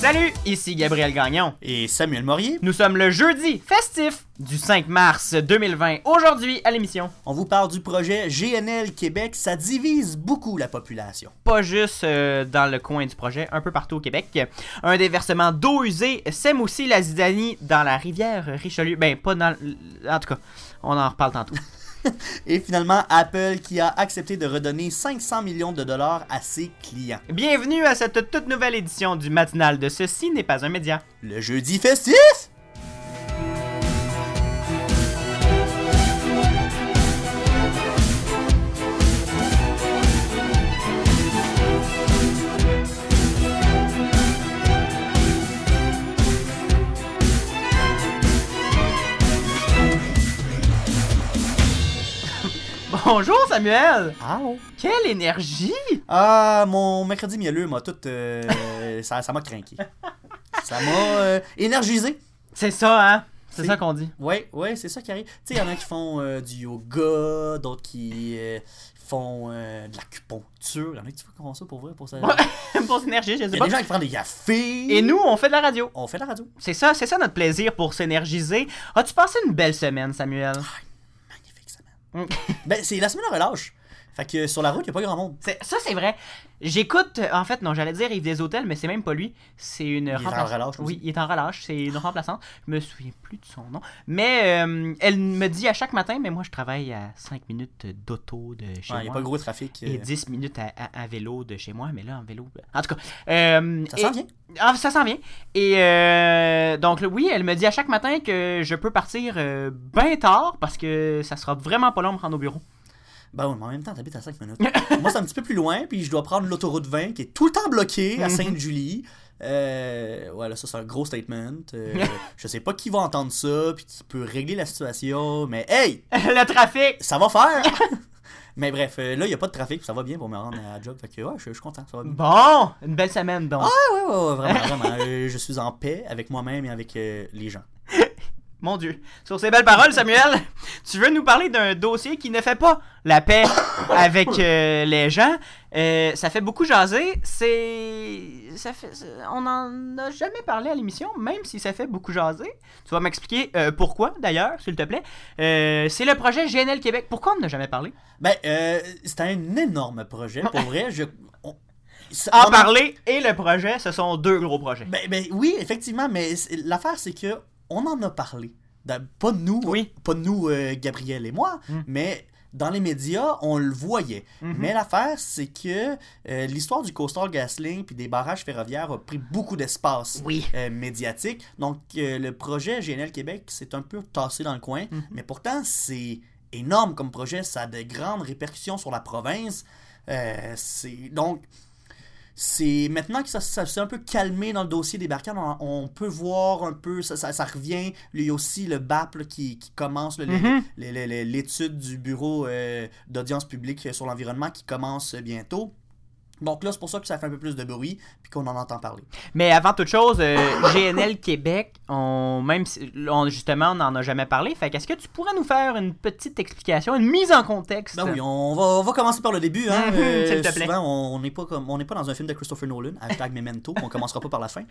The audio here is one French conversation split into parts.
Salut, ici Gabriel Gagnon. Et Samuel Morier. Nous sommes le jeudi festif du 5 mars 2020. Aujourd'hui, à l'émission, On vous parle du projet GNL Québec. Ça divise beaucoup la population. pas juste euh, dans le coin du projet, un peu partout au Québec. Un déversement d'eau usée sème aussi la zidanie dans la rivière Richelieu. Ben, pas dans... l- En tout cas, on en reparle tantôt. Et finalement, Apple qui a accepté de redonner 500 millions de dollars à ses clients. Bienvenue à cette toute nouvelle édition du matinal de Ceci n'est pas un média. Le jeudi festif! Bonjour Samuel! Ah, Quelle énergie! ah mon mercredi mielleux m'a tout... euh, ça ça m'a craqué. Ça m'a euh, énergisé. C'est ça, hein? C'est ça qu'on dit. Ouais, ouais, c'est ça qui arrive. Tu sais, il y en a qui font euh, du yoga, d'autres qui font de l'acupuncture. Il y en a qui font ça pour vrai, pour ça. pour s'énergie, je Il sais y a pas. des gens qui prennent des cafés. Et nous, on fait de la radio. On fait de la radio. C'est ça, c'est ça notre plaisir pour s'énergiser. As-tu passé une belle semaine, Samuel? Semaine. ben, c'est la semaine de relâche. Fait que sur la route, il n'y a pas grand monde. C'est- Ça, c'est vrai. J'écoute, en fait, non, j'allais dire Yves des Hôtels, mais c'est même pas lui. C'est une est en remplaçante. relâche aussi. Oui, il est en relâche. C'est une remplaçante. Je me souviens plus de son nom. Mais euh, elle me dit à chaque matin, mais moi, je travaille à 5 minutes d'auto de chez Il n'y a moi. pas de gros trafic. Et euh, 10 minutes à, à- à vélo de chez moi, mais là, en vélo. En tout cas. euh, Ça s'en vient. Ah, ça s'en vient. Et euh, donc, oui, elle me dit à chaque matin que je peux partir euh, bien tard parce que ça sera vraiment pas long me rendre au bureau. Ben oui, mais en même temps, t'habites à 5 minutes. Moi, c'est un petit peu plus loin, puis je dois prendre l'autoroute 20 qui est tout le temps bloquée à Mhm. Sainte-Julie. Euh, voilà, ça, c'est un gros statement. Euh, je sais pas qui va entendre ça, puis qui peut régler la situation, mais hey, le trafic! ça va faire! mais bref, euh, là, il n'y a pas de trafic, puis ça va bien pour me rendre à la job. Fait que ouais, je, suis content, ça va bien. Bon, une belle semaine donc. Ouais, ouais, ouais, ouais, vraiment, vraiment. Euh, je suis en paix avec moi-même et avec les gens. Mon Dieu. Sur ces belles paroles, Samuel, tu veux nous parler d'un dossier qui ne fait pas la paix avec euh, les gens. Euh, ça fait beaucoup jaser. C'est. Ça fait... On n'en a jamais parlé à l'émission, même si ça fait beaucoup jaser. Tu vas m'expliquer euh, pourquoi, d'ailleurs, s'il te plaît. C'est le projet GNL Québec. Pourquoi on n'a jamais parlé? Ben, c'est un énorme projet, pour vrai. Je, on- ça- En on- parler et le projet, ce sont deux gros projets. Ben, ben oui, effectivement, mais l'affaire, c'est que on en a parlé. Pas de nous, Oui. pas nous, euh, Gabriel et moi, Mm. mais dans les médias, on le voyait. Mhm. Mais l'affaire, c'est que euh, l'histoire du Coastal GasLink puis des barrages ferroviaires a pris beaucoup d'espace Oui. euh, médiatique. Donc, euh, le projet GNL Québec s'est un peu tassé dans le coin. Mhm. Mais pourtant, c'est énorme comme projet. Ça a de grandes répercussions sur la province. C'est donc. C'est maintenant que ça, ça s'est un peu calmé dans le dossier des barricades, on, on peut voir un peu, ça, ça, ça revient. Il y a aussi le BAP là, qui, qui commence, le- l'étude du bureau euh, d'audience publique sur l'environnement qui commence bientôt. Donc là, c'est pour ça que ça fait un peu plus de bruit, puis qu'on en entend parler. Mais avant toute chose, euh, GNL Québec, on, même si- on, justement, on n'en a jamais parlé. Fait qu'est-ce que tu pourrais nous faire une petite explication, une mise en contexte? Ben oui, on va, on va commencer par le début. Hein. Euh, s'il te plaît. souvent, on n'est pas, comme- on n'est pas dans un film de Christopher Nolan, hashtag Memento, on commencera pas par la fin.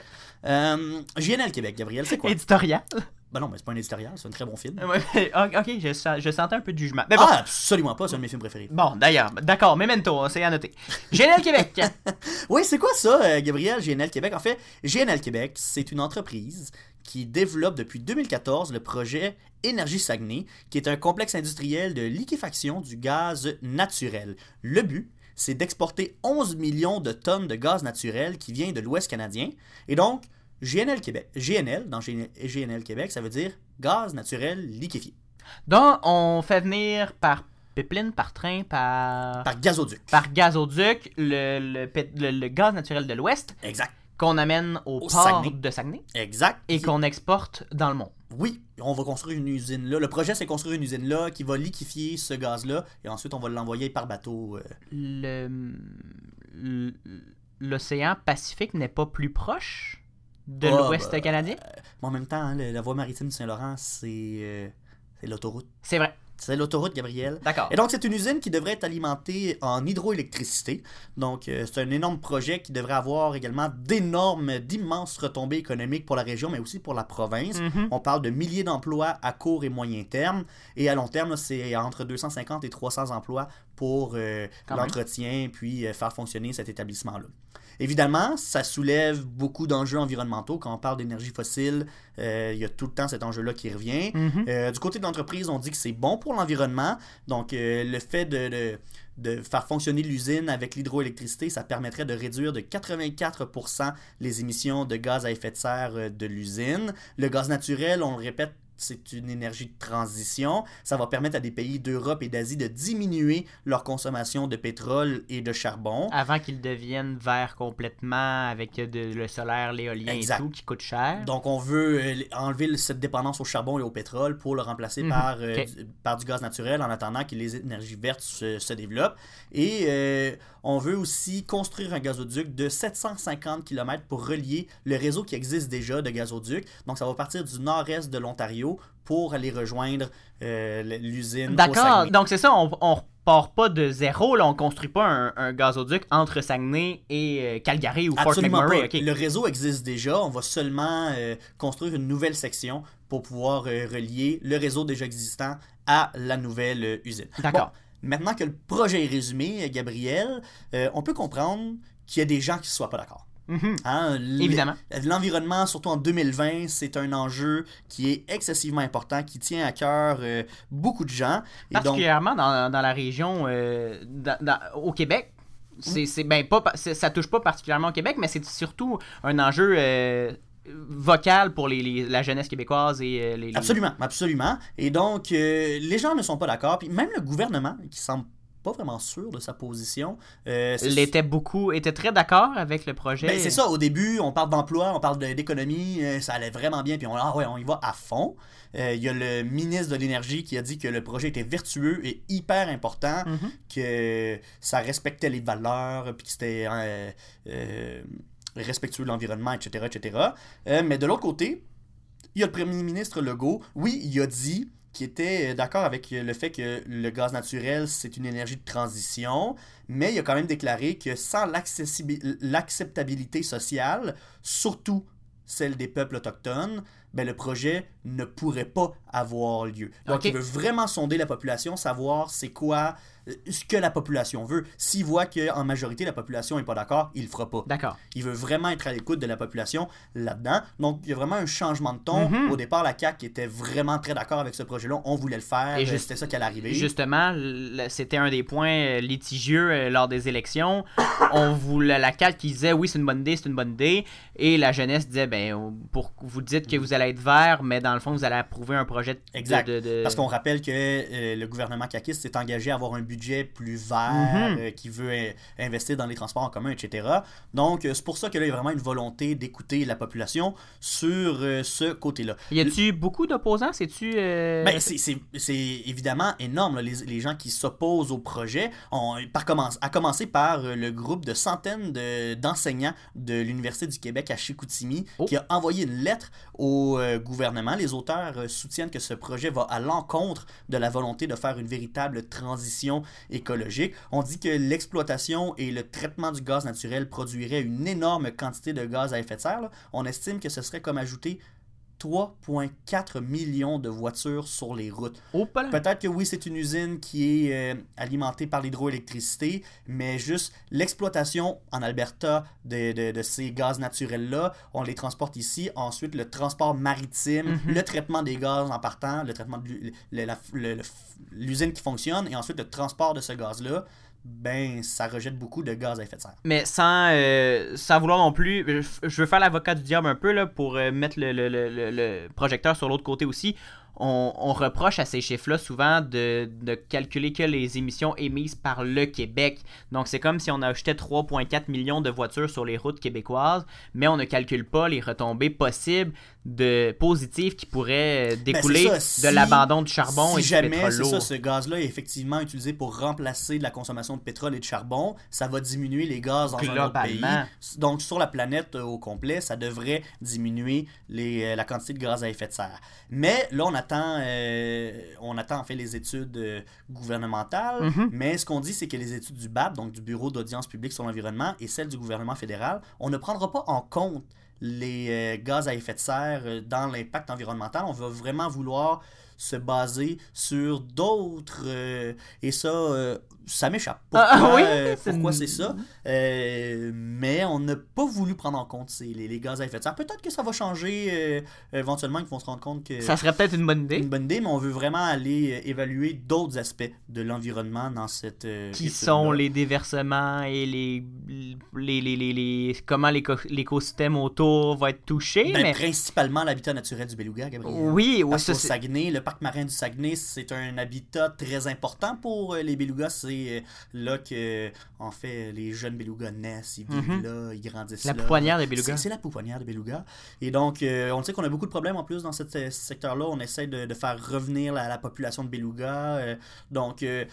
Euh, GNL Québec, Gabriel, c'est quoi? éditorial. Ben non, mais c'est pas un éditorial, c'est un très bon film. Ouais, mais- ok, je, sens- je sentais un peu de jugement. Mais bon, Ah, absolument pas, c'est un de mes films préférés. bon d'ailleurs, d'accord, Memento, c'est à noter. GNL Québec. Oui, c'est quoi ça, euh, Gabriel, GNL Québec? En fait, GNL Québec, c'est une entreprise qui développe depuis 2014 le projet Énergie Saguenay, qui est un complexe industriel de liquéfaction du gaz naturel. Le but, c'est d'exporter 11 millions de tonnes de gaz naturel qui vient de l'Ouest canadien. Et donc, GNL Québec, GNL, dans GNL Québec, ça veut dire gaz naturel liquéfié, Donc, on fait venir par pipeline, par train, par, par gazoduc. par gazoduc le, le, pét- le- le gaz naturel de l'Ouest Exact, qu'on amène au, Au port Saguenay. de Saguenay exact. et qu'on exporte dans le monde. Oui, on va construire une usine là. Le projet, c'est construire une usine là qui va liquéfier ce gaz-là et ensuite on va l'envoyer par bateau. euh. Le l'océan Pacifique n'est pas plus proche de Ah, l'Ouest bah, canadien? Mais en même temps, hein, la voie maritime du Saint-Laurent, c'est euh, c'est l'autoroute. C'est vrai. C'est l'autoroute Gabriel. D'accord. Et donc, c'est une usine qui devrait être alimentée en hydroélectricité. Donc, euh, c'est un énorme projet qui devrait avoir également d'énormes, d'immenses retombées économiques pour la région, mais aussi pour la province. Mhm. On parle de milliers d'emplois à court et moyen terme. Et à long terme, c'est entre 250 et 300 emplois pour euh, l'entretien puis euh, faire fonctionner cet établissement-là. Évidemment, ça soulève beaucoup d'enjeux environnementaux. Quand on parle d'énergie fossile, euh, il y a tout le temps cet enjeu-là qui revient. Mhm. Euh, du côté de l'entreprise, on dit que c'est bon pour l'environnement. Donc, euh, le fait de, de- de faire fonctionner l'usine avec l'hydroélectricité, ça permettrait de réduire de 84% les émissions de gaz à effet de serre de l'usine. Le gaz naturel, on le répète, c'est une énergie de transition. Ça va permettre à des pays d'Europe et d'Asie de diminuer leur consommation de pétrole et de charbon. Avant qu'ils deviennent verts complètement avec de- le solaire, l'éolien et tout, qui coûte cher. Donc, on veut euh, enlever cette dépendance au charbon et au pétrole pour le remplacer Mhm. par, euh, par du gaz naturel en attendant que les énergies vertes se, se développent. Et euh, on veut aussi construire un gazoduc de 750 km pour relier le réseau qui existe déjà de gazoducs. Donc, ça va partir du nord-est de l'Ontario pour aller rejoindre euh, l'usine. D'accord. Donc c'est ça, on, on repart pas de zéro, là, on construit pas un, un gazoduc entre Saguenay et euh, Calgary ou Fort Absolument McMurray. pas. Le réseau existe déjà. On va seulement euh, construire une nouvelle section pour pouvoir euh, relier le réseau déjà existant à la nouvelle usine. D'accord. Bon, maintenant que le projet est résumé, Gabriel, euh, on peut comprendre qu'il y a des gens qui ne soient pas d'accord. Mhm. Hein, Évidemment. L'environnement, surtout en 2020, c'est un enjeu qui est excessivement important, qui tient à cœur euh, beaucoup de gens. Et donc, Particulièrement dans, dans la région, euh, dans- dans- au Québec. C'est, ben, pas, ça touche pas particulièrement au Québec, mais c'est surtout un enjeu euh, vocal pour les, les- la jeunesse québécoise et euh, les, les- Absolument, absolument. Et donc, euh, les gens ne sont pas d'accord. Puis même le gouvernement, qui semble pas vraiment sûr de sa position, euh, l'était beaucoup, était très d'accord avec le projet. Ben, c'est ça, au début, on parle d'emploi, on parle d'économie, euh, ça allait vraiment bien, puis on, ah ouais, on y va à fond. Euh, Il y a le ministre de l'Énergie qui a dit que le projet était vertueux et hyper important, Mhm. que ça respectait les valeurs, puis que c'était respectueux de l'environnement, etc., etc. Euh, mais de l'autre côté, il y a le premier ministre Legault, oui, il a dit qu'il était d'accord avec le fait que le gaz naturel, c'est une énergie de transition, mais il a quand même déclaré que sans l'acceptabilité sociale, surtout celle des peuples autochtones, ben le projet ne pourrait pas avoir lieu. Donc il veut vraiment sonder la population, savoir c'est quoi euh, ce que la population veut. S'il voit qu'en majorité la population n'est pas d'accord, il le fera pas. D'accord. Il veut vraiment être à l'écoute de la population là-dedans. Donc, il y a vraiment un changement de ton. Mhm. Au départ, la CAQ était vraiment très d'accord avec ce projet-là. On voulait le faire. Et C'était ça qui allait arriver. Justement, c'était un des points euh, litigieux euh, lors des élections. On voulait la CAQ qui disait oui, c'est une bonne idée, c'est une bonne idée. Et la jeunesse disait ben, pour, vous dites que vous allez être vert, mais dans le fond, vous allez approuver un projet de. Exact. de- de- Parce qu'on rappelle que euh, le gouvernement caquiste s'est engagé à avoir un budget plus vert, Mhm. euh, qui veut euh, investir dans les transports en commun, etc. Donc, euh, c'est pour ça que là, il y a vraiment une volonté d'écouter la population sur ce côté-là. Y a-tu beaucoup d'opposants? C'est-tu. euh, Ben, c'est- évidemment énorme, là, les, les gens qui s'opposent au projet. On, par commence, à commencer par le groupe de centaines de- d'enseignants de, l'Université du Québec à Chicoutimi Oh. qui a envoyé une lettre au gouvernement. Les auteurs soutiennent que ce projet va à l'encontre de la volonté de faire une véritable transition écologique. On dit que l'exploitation et le traitement du gaz naturel produiraient une énorme quantité de gaz à effet de serre. On estime que ce serait comme ajouter 3,4 millions de voitures sur les routes. Peut-être que oui, c'est une usine qui est euh, alimentée par l'hydroélectricité, mais juste l'exploitation en Alberta de, de- de ces gaz naturels-là, on les transporte ici. Ensuite, le transport maritime, Mhm. le traitement des gaz en partant, le traitement de l'usine qui fonctionne, et ensuite le transport de ce gaz-là, ben, ça rejette beaucoup de gaz à effet de serre. Mais sans, euh, sans vouloir non plus, je veux faire l'avocat du diable un peu là, pour euh, mettre le- le- le- le projecteur sur l'autre côté aussi. On, on reproche à ces chiffres-là souvent de, de calculer que les émissions émises par le Québec. Donc c'est comme si on achetait 3,4 millions de voitures sur les routes québécoises, mais on ne calcule pas les retombées possibles de positives qui pourraient euh, découler Ben, ça, de l'abandon du charbon si et du jamais pétrole lourd. ça, ce gaz-là est effectivement utilisé pour remplacer de la consommation de pétrole et de charbon, ça va diminuer les gaz dans un autre pays. Donc sur la planète euh, au complet, ça devrait diminuer les, euh, la quantité de gaz à effet de serre. Mais là, on attend attend, euh, on attend en fait les études euh, gouvernementales, Mhm. mais ce qu'on dit, c'est que les études du BAP, donc du Bureau d'audience publique sur l'environnement, et celles du gouvernement fédéral, on ne prendra pas en compte les euh, gaz à effet de serre dans l'impact environnemental. On va vraiment vouloir se baser sur d'autres. euh, et ça, euh, ça m'échappe. Pourquoi, Ah, oui, euh, c'est pourquoi c'est ça? Mais on n'a pas voulu prendre en compte ces, les, les gaz à effet de serre. Peut-être que ça va changer éventuellement, qu'ils vont se rendre compte que Ça serait peut-être une bonne idée. une bonne idée, mais on veut vraiment aller évaluer d'autres aspects de l'environnement dans cette. Qui sont les déversements et les, les, les, les, les- comment l'éco- l'écosystème autour va être touché. Ben, mais Principalement l'habitat naturel du Beluga, Gabriel. oui, oui, Parce ça c'est. Saguenay, le parc marin du Saguenay, c'est un habitat très important pour euh, les belugas. C'est euh, là que, en fait, les jeunes belugas naissent, ils vivent Mhm. là, ils grandissent La là. pouponnière des belugas. C'est la pouponnière des belugas. Et donc, euh, on sait qu'on a beaucoup de problèmes en plus dans cette- ce secteur-là. On essaie de, de faire revenir la, la population de belugas. euh, donc, euh,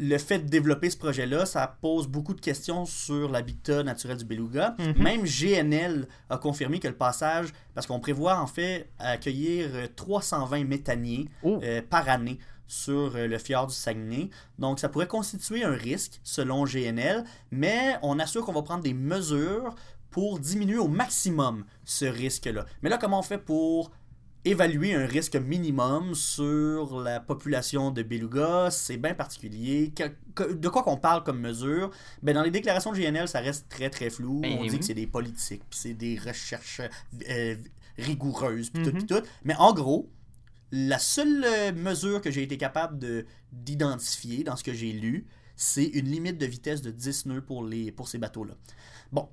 le fait de développer ce projet-là, ça pose beaucoup de questions sur l'habitat naturel du beluga. Mhm. Même GNL a confirmé que le passage, parce qu'on prévoit en fait accueillir euh, 320 méthaniers Oh. euh, par année sur euh, le fjord du Saguenay. Donc ça pourrait constituer un risque selon GNL, mais on assure qu'on va prendre des mesures pour diminuer au maximum ce risque-là. Mais là, comment on fait pour évaluer un risque minimum sur la population de belugas, c'est bien particulier. De quoi qu'on parle comme mesure? Ben Dans les déclarations de GNL, ça reste très très flou. Ben on dit oui. que c'est des politiques, puis c'est des recherches euh, rigoureuses, puis tout, Mhm. puis tout. Mais en gros, la seule euh, mesure que j'ai été capable de d'identifier dans ce que j'ai lu, c'est une limite de vitesse de 10 nœuds pour, les, pour ces bateaux-là. Bon,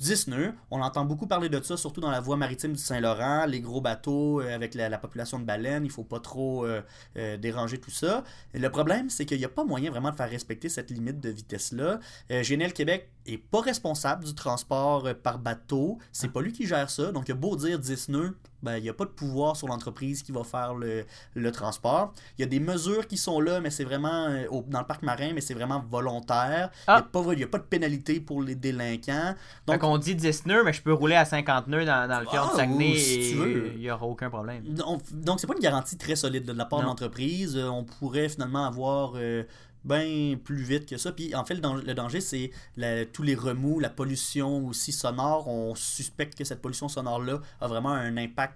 10 nœuds, on entend beaucoup parler de ça, surtout dans la voie maritime du Saint-Laurent, les gros bateaux euh, avec la, la population de baleines, il faut pas trop euh, euh, déranger tout ça. Et le problème, c'est qu'il n'y a pas moyen vraiment de faire respecter cette limite de vitesse-là. Euh, GNL Québec est pas responsable du transport par bateau, c'est pas lui qui gère ça, donc il a beau dire 10 nœuds, ben, il n'y a pas de pouvoir sur l'entreprise qui va faire le, le transport. Il y a des mesures qui sont là, mais c'est vraiment euh, au- dans le parc marin, mais c'est vraiment volontaire. Il Ah. n'y a, pas vrai- il y a pas de pénalité pour les délinquants. Donc, Donc, on dit 10 nœuds, mais je peux rouler à 50 nœuds dans, dans le fjord Ah, du Saguenay si et tu veux. il n'y aura aucun problème. Donc, c'est pas une garantie très solide de la part de l'entreprise. Euh, on pourrait finalement avoir euh, bien plus vite que ça. Puis en fait, le danger, c'est tous les remous, la pollution aussi sonore. On suspecte que cette pollution sonore-là a vraiment un impact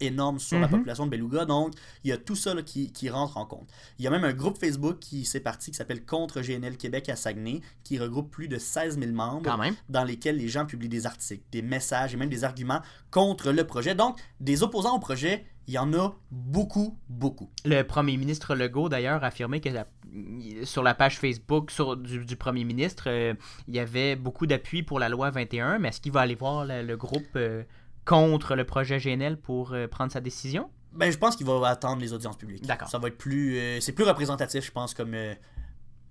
énorme sur la Mhm. population de beluga. Donc, il y a tout ça là, qui, qui rentre en compte. Il y a même un groupe Facebook qui s'est parti qui s'appelle Contre GNL Québec à Saguenay, qui regroupe plus de 16 000 membres Quand même. dans lesquels les gens publient des articles, des messages et même des arguments contre le projet. Donc, des opposants au projet, il y en a beaucoup, beaucoup. Le premier ministre Legault, d'ailleurs, a affirmé que la- sur la page Facebook sur- du, du premier ministre, euh, il y avait beaucoup d'appui pour la loi 21, mais est-ce qu'il va aller voir le, le groupe euh, contre le projet GNL pour euh, prendre sa décision? Ben, je pense qu'il va attendre les audiences publiques. D'accord. Ça va être plus... c'est plus représentatif, je pense, comme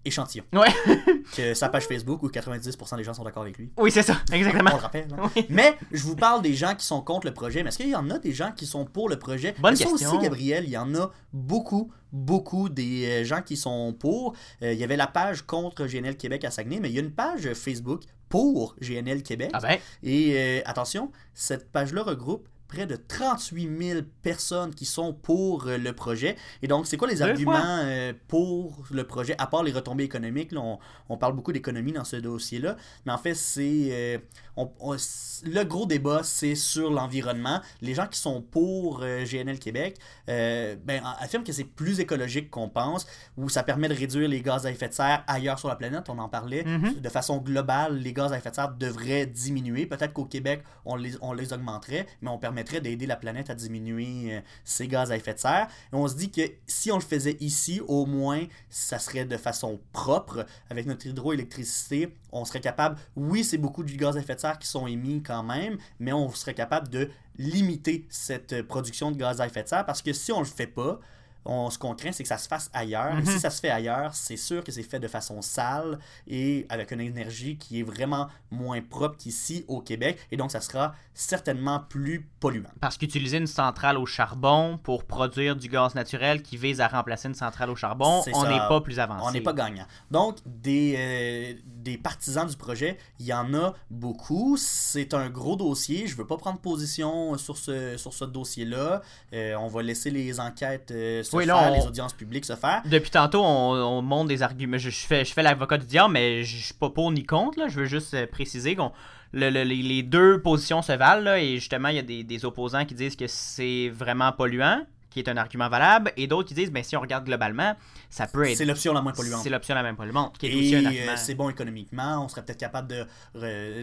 échantillon. Ouais. que sa page Facebook où 90% des gens sont d'accord avec lui. Oui, c'est ça, exactement. On le rappelle. hein. Oui. Mais je vous parle des gens qui sont contre le projet. Mais est-ce qu'il y en a des gens qui sont pour le projet? Bonne Mais ça question. aussi, Gabriel, il y en a beaucoup, beaucoup des euh, gens qui sont pour. Euh, il y avait la page contre GNL Québec à Saguenay, mais il y a une page Facebook pour GNL Québec. Ah ben, Et euh, attention, cette page-là regroupe près de 38 000 personnes qui sont pour euh, le projet. Et donc, c'est quoi les Deux arguments euh, pour le projet, à part les retombées économiques? là, on, on parle beaucoup d'économie dans ce dossier-là. Mais en fait, c'est... euh, on- on- c- le gros débat, c'est sur l'environnement. Les gens qui sont pour GNL Québec euh, ben, affirment que c'est plus écologique qu'on pense, où ça permet de réduire les gaz à effet de serre ailleurs sur la planète. On en parlait. Mhm. De façon globale, les gaz à effet de serre devraient diminuer. Peut-être qu'au Québec, on les, on les augmenterait, mais on d'aider la planète à diminuer euh, ses gaz à effet de serre. On se dit que si on le faisait ici, au moins, ça serait de façon propre. Avec notre hydroélectricité, on serait capable, oui, c'est beaucoup de gaz à effet de serre qui sont émis quand même, mais on serait capable de limiter cette euh, production de gaz à effet de serre parce que si on le fait pas, on, ce qu'on craint, c'est que ça se fasse ailleurs. Et Mhm. si ça se fait ailleurs, c'est sûr que c'est fait de façon sale et avec une énergie qui est vraiment moins propre qu'ici au Québec. Et donc, ça sera certainement plus polluant. Parce qu'utiliser une centrale au charbon pour produire du gaz naturel qui vise à remplacer une centrale au charbon, on n'est pas plus avancé. On n'est pas gagnant. Donc, des, euh, des partisans du projet, il y en a beaucoup. C'est un gros dossier. Je veux pas prendre position sur ce, sur ce dossier-là. Euh, on va laisser les enquêtes euh, se Oui, faire, là, on- les audiences publiques se faire. Depuis tantôt, on, on montre des arguments. Je, je fais, je fais l'avocat du diable, mais je suis pas pour ni contre. Là. Je veux juste euh, préciser qu'on le- le- les, les deux positions se valent. là, et justement, il y a des, des opposants qui disent que c'est vraiment polluant, qui est un argument valable, et d'autres qui disent ben si on regarde globalement, ça peut être. C'est l'option la moins polluante. C'est l'option la même polluante, qui est aussi Et un euh, argument. c'est bon économiquement, on serait peut-être capable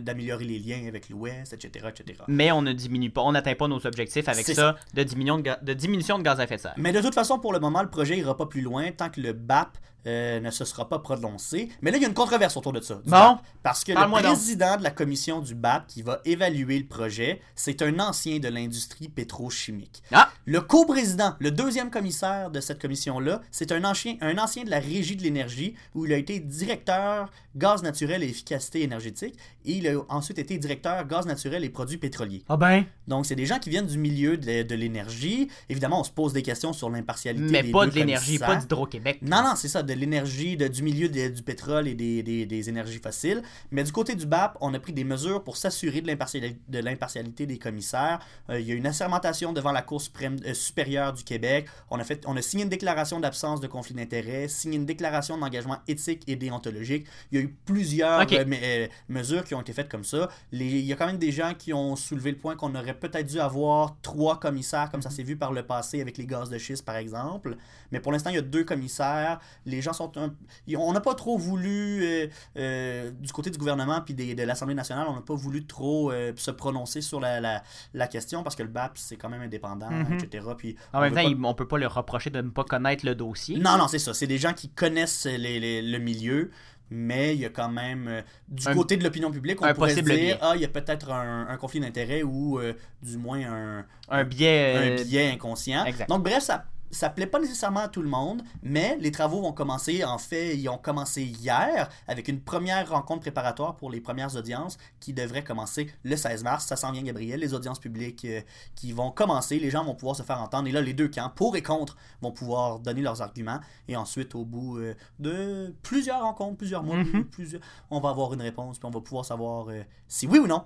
d'améliorer les liens avec l'Ouest, etc., etc. Mais on ne diminue pas, on n'atteint pas nos objectifs avec ça, De, diminution de, ga- de diminution de gaz à effet de serre. Mais de toute façon, pour le moment, le projet ira pas plus loin tant que le BAP euh, ne se sera pas prononcé. Mais là, il y a une controverse autour de ça. Bon. BAP. parce que le donc. président de la commission du BAP qui va évaluer le projet, c'est un ancien de l'industrie pétrochimique. Ah! Le co-président, le deuxième commissaire de cette commission-là, c'est un ancien, un ancien de la Régie de l'énergie où il a été directeur gaz naturel et efficacité énergétique et il a ensuite été directeur gaz naturel et produits pétroliers. Ah ben, Donc, c'est des gens qui viennent du milieu de, de l'énergie. Évidemment, on se pose des questions sur l'impartialité mais des pas deux de l'énergie, pas d'Hydro-Québec. Non, non, c'est ça, de l'énergie, du milieu de- du pétrole et des, des- des énergies fossiles. Mais du côté du BAP, on a pris des mesures pour s'assurer de l'impartiali- de l'impartialité des commissaires. Euh, il y a une assermentation devant la Cour suprême, euh, supérieure du Québec. On a, fait, on a signé une déclaration d'absence de conflit d'intérêts, signé une déclaration d'engagement éthique et déontologique. Il y a eu plusieurs euh, euh, mesures qui ont été faites comme ça. Les- il y a quand même des gens qui ont soulevé le point qu'on aurait peut-être dû avoir trois commissaires, comme ça s'est vu par le passé avec les gaz de schiste, par exemple. Mais pour l'instant, il y a deux commissaires. Les gens sont un... On n'a pas trop voulu, euh, euh, du côté du gouvernement puis des- de l'Assemblée nationale, on n'a pas voulu trop se prononcer sur la, la, la question parce que le BAP, c'est quand même indépendant, Mhm. etc. Puis En même temps, pas- on peut pas leur reprocher de ne pas connaître le dossier. Non, non, c'est ça. C'est des gens qui connaissent les- les- le milieu. Mais il y a quand même, euh, du Un- côté de l'opinion publique, on pourrait dire, biais. ah, il y a peut-être un, un conflit d'intérêts ou euh, du moins un, Un biais. euh, un biais inconscient. exact. Donc bref, ça ça plaît pas nécessairement à tout le monde, mais les travaux vont commencer. En fait, ils ont commencé hier avec une première rencontre préparatoire pour les premières audiences qui devrait commencer le 16 mars. Ça s'en vient, Gabriel. Les audiences publiques euh, qui vont commencer, les gens vont pouvoir se faire entendre. Et là, les deux camps, pour et contre, vont pouvoir donner leurs arguments. Et ensuite, au bout euh, de plusieurs rencontres, plusieurs mois, Mhm. plusieurs, on va avoir une réponse, puis on va pouvoir savoir euh, si oui ou non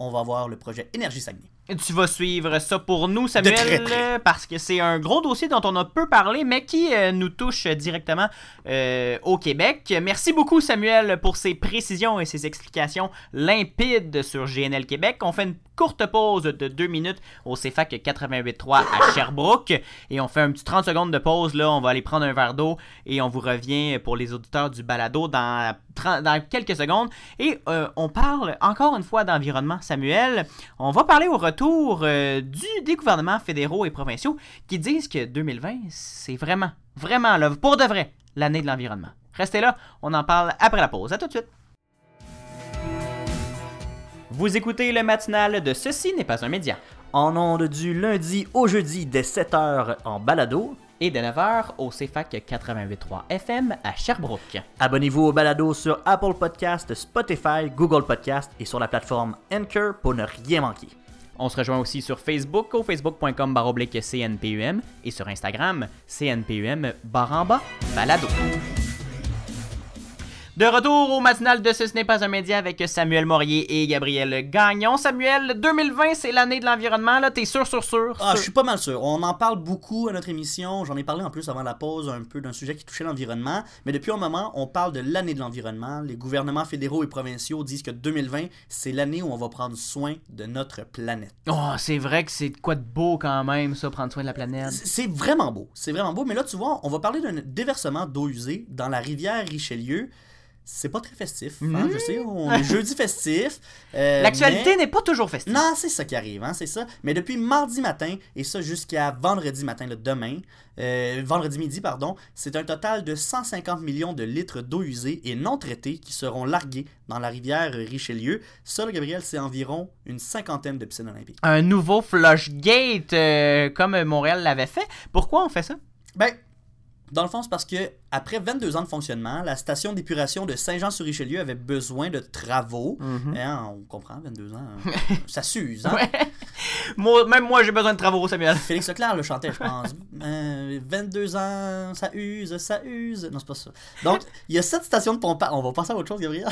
on va avoir le projet Énergie Saguenay. Tu vas suivre ça pour nous, Samuel, très parce que c'est un gros dossier dont on a peu parlé, mais qui euh, nous touche directement euh, au Québec. Merci beaucoup, Samuel, pour ces précisions et ces explications limpides sur GNL Québec. On fait une courte pause de deux minutes au CFAC 88.3 à Sherbrooke, et on fait un petit 30 secondes de pause. Là, on va aller prendre un verre d'eau, et on vous revient pour les auditeurs du balado dans, 30 dans quelques secondes. Et euh, on parle encore une fois d'environnement, Samuel. On va parler au retour euh, du, des gouvernements fédéraux et provinciaux qui disent que 2020, c'est vraiment, vraiment, là, pour de vrai, l'année de l'environnement. Restez là, on en parle après la pause. À tout de suite. Vous écoutez le matinal de Ceci n'est pas un média. En ondes du lundi au jeudi dès 7h en balado. Et de 9h au CFAC 88.3 FM à Sherbrooke. Abonnez-vous au balado sur Apple Podcast, Spotify, Google Podcast et sur la plateforme Anchor pour ne rien manquer. On se rejoint aussi sur Facebook au facebook.com CNPUM et sur Instagram CNPUM baramba balado. De retour au matinal de Ce n'est pas un média avec Samuel Morier et Gabriel Gagnon. Samuel, 2020, c'est l'année de l'environnement, là, t'es sûr, sûr, sûr? Ah, je suis pas mal sûr. On en parle beaucoup à notre émission. J'en ai parlé en plus avant la pause un peu d'un sujet qui touchait l'environnement. Mais depuis un moment, on parle de l'année de l'environnement. Les gouvernements fédéraux et provinciaux disent que 2020, c'est l'année où on va prendre soin de notre planète. Oh, c'est vrai que c'est quoi de beau quand même, ça, prendre soin de la planète. C'est c'est vraiment beau. C'est vraiment beau. Mais là, tu vois, on va parler d'un déversement d'eau usée dans la rivière Richelieu. C'est pas très festif. hein, Mhm. je sais, on est jeudi festif. euh, L'actualité mais- n'est pas toujours festive. Non, c'est ça qui arrive, hein, c'est ça. Mais depuis mardi matin, et ça jusqu'à vendredi matin, le demain, euh, vendredi midi, pardon, c'est un total de 150 millions de litres d'eau usée et non traitée qui seront largués dans la rivière Richelieu. Ça, Gabriel, c'est environ une cinquantaine de piscines olympiques. Un nouveau Flushgate, euh, comme Montréal l'avait fait. Pourquoi on fait ça? Ben, dans le fond, c'est parce que après 22 ans de fonctionnement, la station d'épuration de Saint-Jean-sur-Richelieu avait besoin de travaux. Mhm. Hein, on comprend, 22 ans, ça s'use. Hein? Ouais. Moi, même moi, j'ai besoin de travaux, Samuel. Félix Leclerc le chantait, je pense. Euh, 22 ans, ça use, ça use. Non, c'est pas ça. Donc, il y a sept stations de pompage. On va passer à autre chose, Gabriel?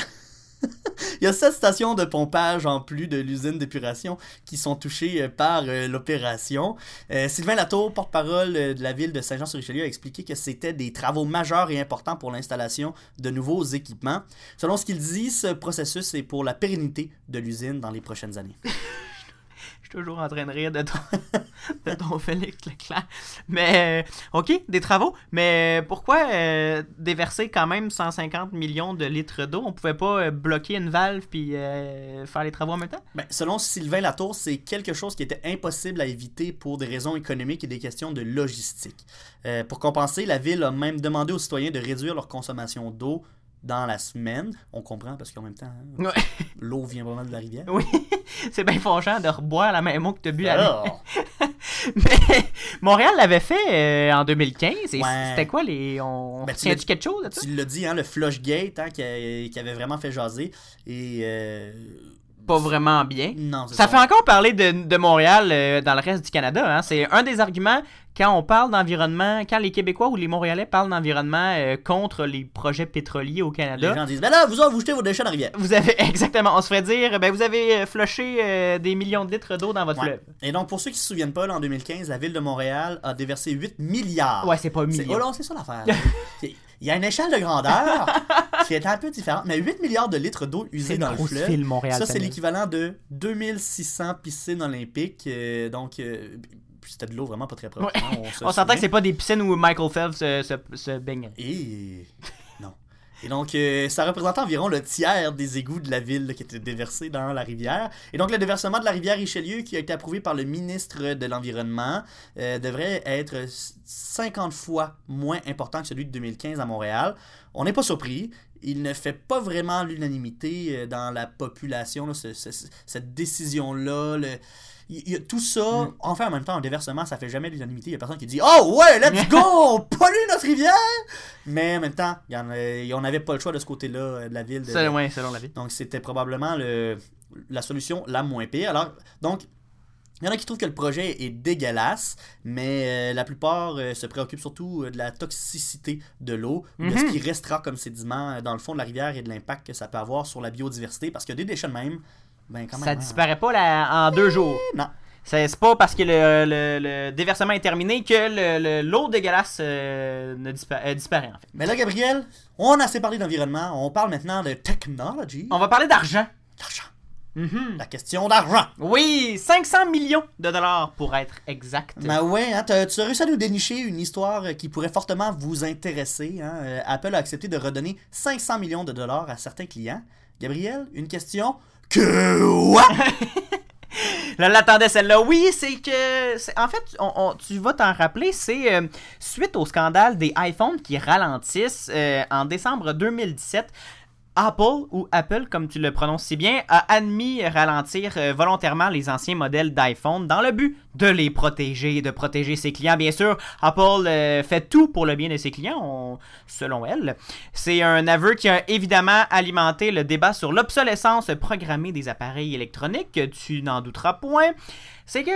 Il y a sept stations de pompage en plus de l'usine d'épuration qui sont touchées euh, par euh, l'opération. Euh, Sylvain Latour, porte-parole de la ville de Saint-Jean-sur-Richelieu, a expliqué que c'était des travaux majeurs et importants pour l'installation de nouveaux équipements. Selon ce qu'il dit, ce processus est pour la pérennité de l'usine dans les prochaines années. Toujours en train de rire de ton, de ton Félix Leclerc. Mais, euh, ok, des travaux. Mais pourquoi euh, déverser quand même 150 millions de litres d'eau? On pouvait pas euh, bloquer une valve puis euh, faire les travaux en même temps? Ben, selon Sylvain Latour, c'est quelque chose qui était impossible à éviter pour des raisons économiques et des questions de logistique. Euh, pour compenser, la ville a même demandé aux citoyens de réduire leur consommation d'eau dans la semaine. On comprend parce qu'en même temps, hein, Ouais. l'eau vient vraiment de la rivière. Oui, c'est bien fâchant de reboire la même eau que tu as bu Alors, Mais Montréal l'avait fait euh, en 2015. Et Ouais. c'était quoi les. On Ben, tu l'as- quelque chose ça tu l'as dit, hein, le Flushgate hein, qui, a- qui avait vraiment fait jaser. Et. euh, Pas vraiment bien. Non, Ça fait encore parler de, de Montréal euh, dans le reste du Canada. Hein. C'est un des arguments quand on parle d'environnement, quand les Québécois ou les Montréalais parlent d'environnement euh, contre les projets pétroliers au Les Canada. gens disent Ben là, vous vous jetez vos déchets dans la rivière. Vous avez exactement, on se ferait dire, ben vous avez euh, flushé euh, des millions de litres d'eau dans votre Ouais. fleuve. Et donc, pour ceux qui se souviennent pas, là, en 2015, la ville de Montréal a déversé 8 milliards. Ouais, c'est pas un C'est- million. oh non, c'est ça l'affaire. Il y a une échelle de grandeur qui est un peu différente, mais 8 milliards de litres d'eau usée dans le fleuve. Montréal. Ça, c'est l'équivalent de 2600 piscines olympiques. euh, donc, euh, c'était de l'eau vraiment pas très propre. Ouais. hein, se On s'entend souvient. que c'est pas des piscines où Michael Phelps se, se baigne. Et. Et donc, euh, ça représentait environ le tiers des égouts de la ville qui étaient déversés dans la rivière. Et donc, le déversement de la rivière Richelieu, qui a été approuvé par le ministre de l'Environnement, euh, devrait être 50 fois moins important que celui de 2015 à Montréal. On n'est pas surpris. Il ne fait pas vraiment l'unanimité euh, dans la population, cette décision-là. Il il tout ça, Mm. enfin en même temps, un déversement, ça fait jamais l'unanimité. Il y a personne qui dit Oh ouais, let's go, on pollue notre rivière Mais en même temps, il y en a- on n'avait pas le choix de ce côté-là euh, de la ville. de- C'est ouais, selon la vie. donc c'était probablement le, la solution la moins pire. Alors, donc, il y en a qui trouvent que le projet est dégueulasse, mais euh, la plupart euh, se préoccupent surtout euh, de la toxicité de l'eau, de ce Mhm. qui restera comme sédiment dans le fond de la rivière et de l'impact que ça peut avoir sur la biodiversité, parce que des déchets de même, ben quand même... Ça hein. disparaît pas en deux jours. Non. C'est pas parce que le, le- le déversement est terminé que le- le- l'eau dégueulasse euh, ne euh, disparaît en fait. Mais là, Gabriel, on a assez parlé d'environnement, on parle maintenant de technology. On va parler d'argent. D'argent. Mhm. La question d'argent. Oui, 500 millions de dollars pour être exact. Ben ouais, hein, tu as réussi à nous dénicher une histoire qui pourrait fortement vous intéresser. hein. Euh, Apple a accepté de redonner 500 millions de dollars à certains clients. Gabriel, une question que Je l'attendais celle-là. Oui, c'est que. En fait, tu vas t'en rappeler, c'est euh, suite au scandale des iPhones qui ralentissent euh, en décembre 2017. Apple, ou Apple comme tu le prononces si bien, a admis ralentir euh, volontairement les anciens modèles d'iPhone dans le but de les protéger, de protéger ses clients. Bien sûr, Apple euh, fait tout pour le bien de ses clients, on- selon elle. C'est un aveu qui a évidemment alimenté le débat sur l'obsolescence programmée des appareils électroniques, tu n'en douteras point. C'est que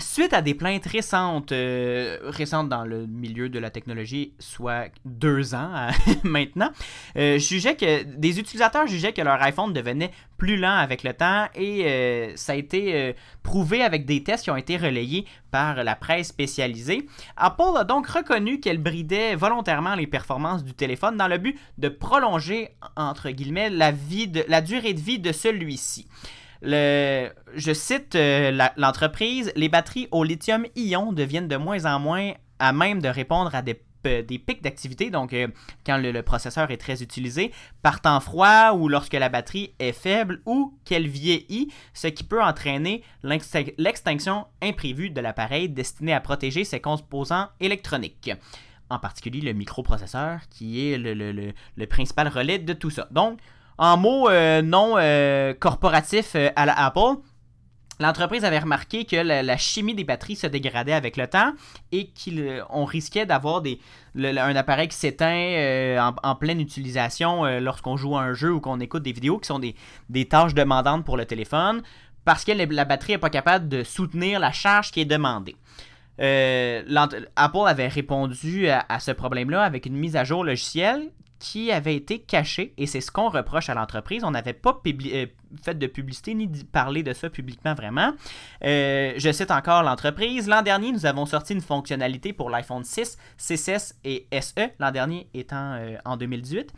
Suite à des plaintes récentes, euh, récentes dans le milieu de la technologie, soit deux ans euh, maintenant, euh, jugeaient que des utilisateurs jugeaient que leur iPhone devenait plus lent avec le temps et euh, ça a été prouvé avec des tests qui ont été relayés par la presse spécialisée. Apple a donc reconnu qu'elle bridait volontairement les performances du téléphone dans le but de prolonger entre guillemets la vie de la durée de vie de celui-ci. Je cite euh, l'entreprise, les batteries au lithium-ion deviennent de moins en moins à même de répondre à des, pics d'activité, donc euh, quand le, processeur est très utilisé, par temps froid ou lorsque la batterie est faible ou qu'elle vieillit, ce qui peut entraîner l'extin- l'extinction imprévue de l'appareil destiné à protéger ses composants électroniques. En particulier le microprocesseur qui est le- le principal relais de tout ça. Donc, en mots euh, non euh, corporatifs euh, à Apple, L'entreprise avait remarqué que la, chimie des batteries se dégradait avec le temps et qu'on risquait d'avoir un appareil qui s'éteint en, pleine utilisation lorsqu'on joue à un jeu ou qu'on écoute des vidéos qui sont des, tâches demandantes pour le téléphone parce que la, batterie n'est pas capable de soutenir la charge qui est demandée. Apple avait répondu à, à ce problème-là avec une mise à jour logicielle qui avait été cachée et c'est ce qu'on reproche à l'entreprise. On n'avait pas euh, fait de publicité ni parlé de ça publiquement vraiment. Euh, je cite encore l'entreprise. L'an dernier, nous avons sorti une fonctionnalité pour l'iPhone 6, 6S et SE, l'an dernier étant euh, en 2018.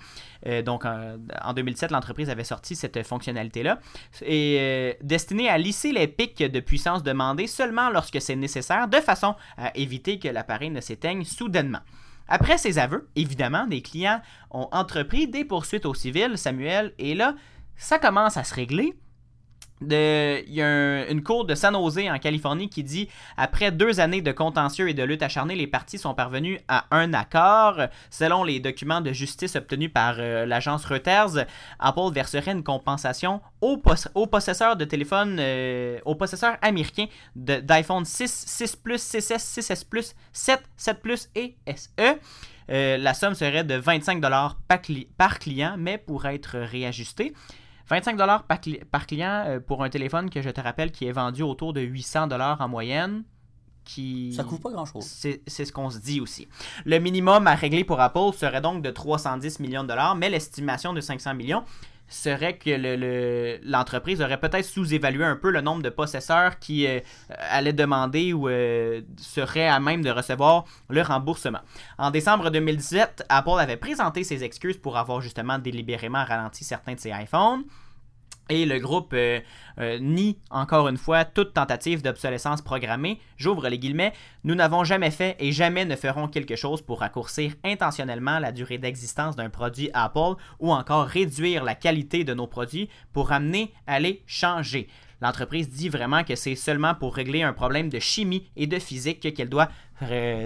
Euh, donc en 2007, l'entreprise avait sorti cette fonctionnalité-là et destinée à lisser les pics de puissance demandés seulement lorsque c'est nécessaire, de façon à éviter que l'appareil ne s'éteigne soudainement. Après ces aveux, évidemment, des clients ont entrepris des poursuites au civil, Samuel, et là, ça commence à se régler. Il y a un- une cour de San Jose en Californie qui dit après deux années de contentieux et de lutte acharnée, les parties sont parvenues à un accord. Selon les documents de justice obtenus par euh, l'agence Reuters, Apple verserait une compensation aux, pos- aux possesseurs de téléphones, euh, aux possesseurs américains d'iPhone 6, 6 Plus, 6S, 6S Plus, 7, 7 Plus et SE. Euh, la somme serait de 25$ par, cli- par client, mais pourrait être réajustée. 25$ par, cli- par client euh, pour un téléphone que je te rappelle qui est vendu autour de 800$ en moyenne. Qui... Ça coûte pas grand-chose. C'est c'est ce qu'on se dit aussi. Le minimum à régler pour Apple serait donc de 310 millions de dollars, mais l'estimation de 500 millions serait que le- le- l'entreprise aurait peut-être sous-évalué un peu le nombre de possesseurs qui euh, allaient demander ou euh, seraient à même de recevoir le remboursement. En décembre 2017, Apple avait présenté ses excuses pour avoir justement délibérément ralenti certains de ses iPhones. Et le groupe euh, euh, nie encore une fois toute tentative d'obsolescence programmée. J'ouvre les guillemets. Nous n'avons jamais fait et jamais ne ferons quelque chose pour raccourcir intentionnellement la durée d'existence d'un produit Apple ou encore réduire la qualité de nos produits pour amener à les changer. L'entreprise dit vraiment que c'est seulement pour régler un problème de chimie et de physique qu'elle doit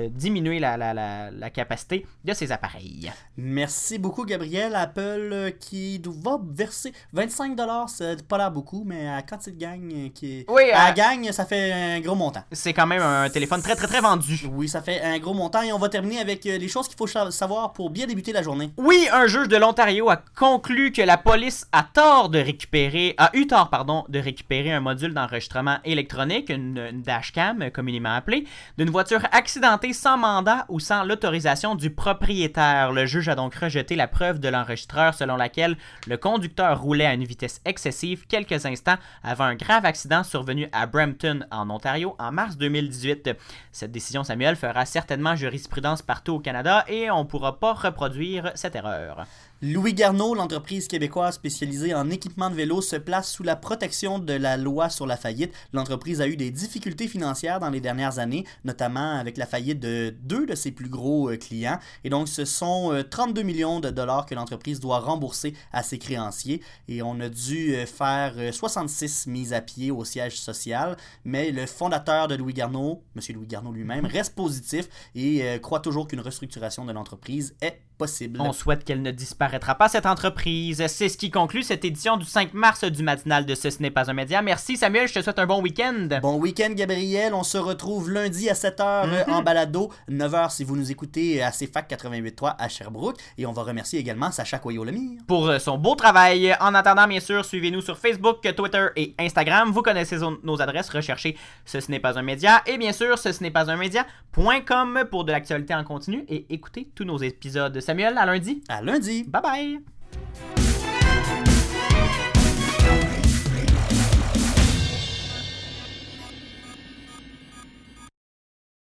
diminuer la, la- la- la capacité de ses appareils. Merci beaucoup, Gabriel. Apple euh, qui va verser 25$, c'est pas l'air beaucoup, mais à quand il gagne, euh, qui à la euh, gagne, ça fait un gros montant. C'est quand même un téléphone très très très vendu. Oui, ça fait un gros montant et on va terminer avec euh, les choses qu'il faut savoir pour bien débuter la journée. Oui, un juge de l'Ontario a conclu que la police a tort de récupérer, a eu tort, pardon, de récupérer un module d'enregistrement électronique, une, une dashcam euh, communément appelée, d'une voiture accidentée sans mandat ou sans l'autorisation du propriétaire. Le juge a donc rejeté la preuve de l'enregistreur selon laquelle le conducteur roulait à une vitesse excessive quelques instants avant un grave accident survenu à Brampton, en Ontario, en mars 2018. Cette décision, Samuel, fera certainement jurisprudence partout au Canada et on ne pourra pas reproduire cette erreur. Louis Garneau, l'entreprise québécoise spécialisée en équipement de vélo, se place sous la protection de la loi sur la faillite. L'entreprise a eu des difficultés financières dans les dernières années, notamment avec la faillite de deux de ses plus gros euh, clients. Et donc, ce sont euh, 32 millions de dollars que l'entreprise doit rembourser à ses créanciers. Et on a dû euh, faire euh, 66 mises à pied au siège social. Mais le fondateur de Louis Garneau, M. Louis Garneau lui-même, reste positif et euh, croit toujours qu'une restructuration de l'entreprise est possible. On souhaite qu'elle ne disparaîtra pas, cette entreprise. C'est ce qui conclut cette édition du 5 mars du matinal de Ce, ce n'est pas un média. Merci Samuel, je te souhaite un bon week-end. Bon week-end, Gabriel. On se retrouve lundi à 7h en balado, 9h si vous nous écoutez à CFAC 88.3 à Sherbrooke. Et on va remercier également Sacha Coyot-Lemire. Pour euh, son beau travail. En attendant, bien sûr, suivez-nous sur Facebook, Twitter et Instagram. Vous connaissez nos adresses. Recherchez Ce, ce n'est pas un média. Et bien sûr, ce, ce n'est pas un média.com pour de l'actualité en continu. Et écoutez tous nos épisodes. Samuel, à lundi. À lundi. Bye bye.